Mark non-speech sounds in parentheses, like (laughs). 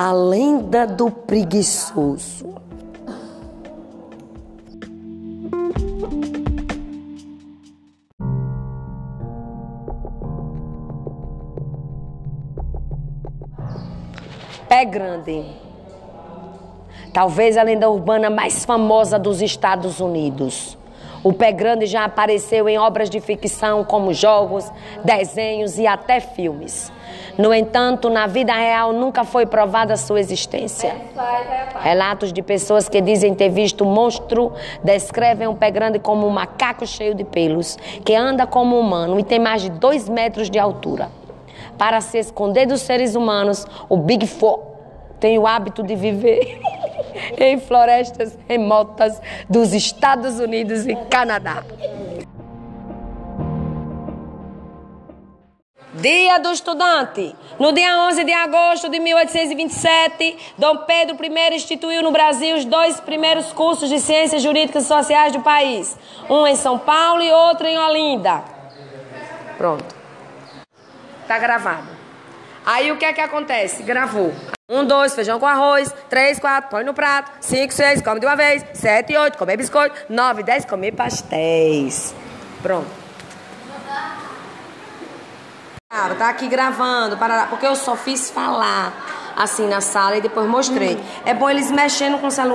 A lenda do preguiçoso. Pé Grande. Talvez a lenda urbana mais famosa dos Estados Unidos. O Pé Grande já apareceu em obras de ficção como jogos, desenhos e até filmes. No entanto, na vida real nunca foi provada sua existência. Relatos de pessoas que dizem ter visto o monstro descrevem o Pé Grande como um macaco cheio de pelos, que anda como humano e tem mais de dois metros de altura. Para se esconder dos seres humanos, o Bigfoot tem o hábito de viver (laughs) em florestas remotas dos Estados Unidos e Canadá. Dia do Estudante. No dia 11 de agosto de 1827, Dom Pedro I instituiu no Brasil os dois primeiros cursos de Ciências Jurídicas e Sociais do país. Um em São Paulo e outro em Olinda. Pronto. Tá gravado. Aí o que é que acontece? Gravou. Um, dois, feijão com arroz. Três, quatro, põe no prato. Cinco, seis, come de uma vez. Sete, oito, comer biscoito. Nove, dez, comer pastéis. Pronto. Ah, tá aqui gravando, para porque eu só fiz falar assim na sala e depois mostrei. É bom eles mexendo com o celular.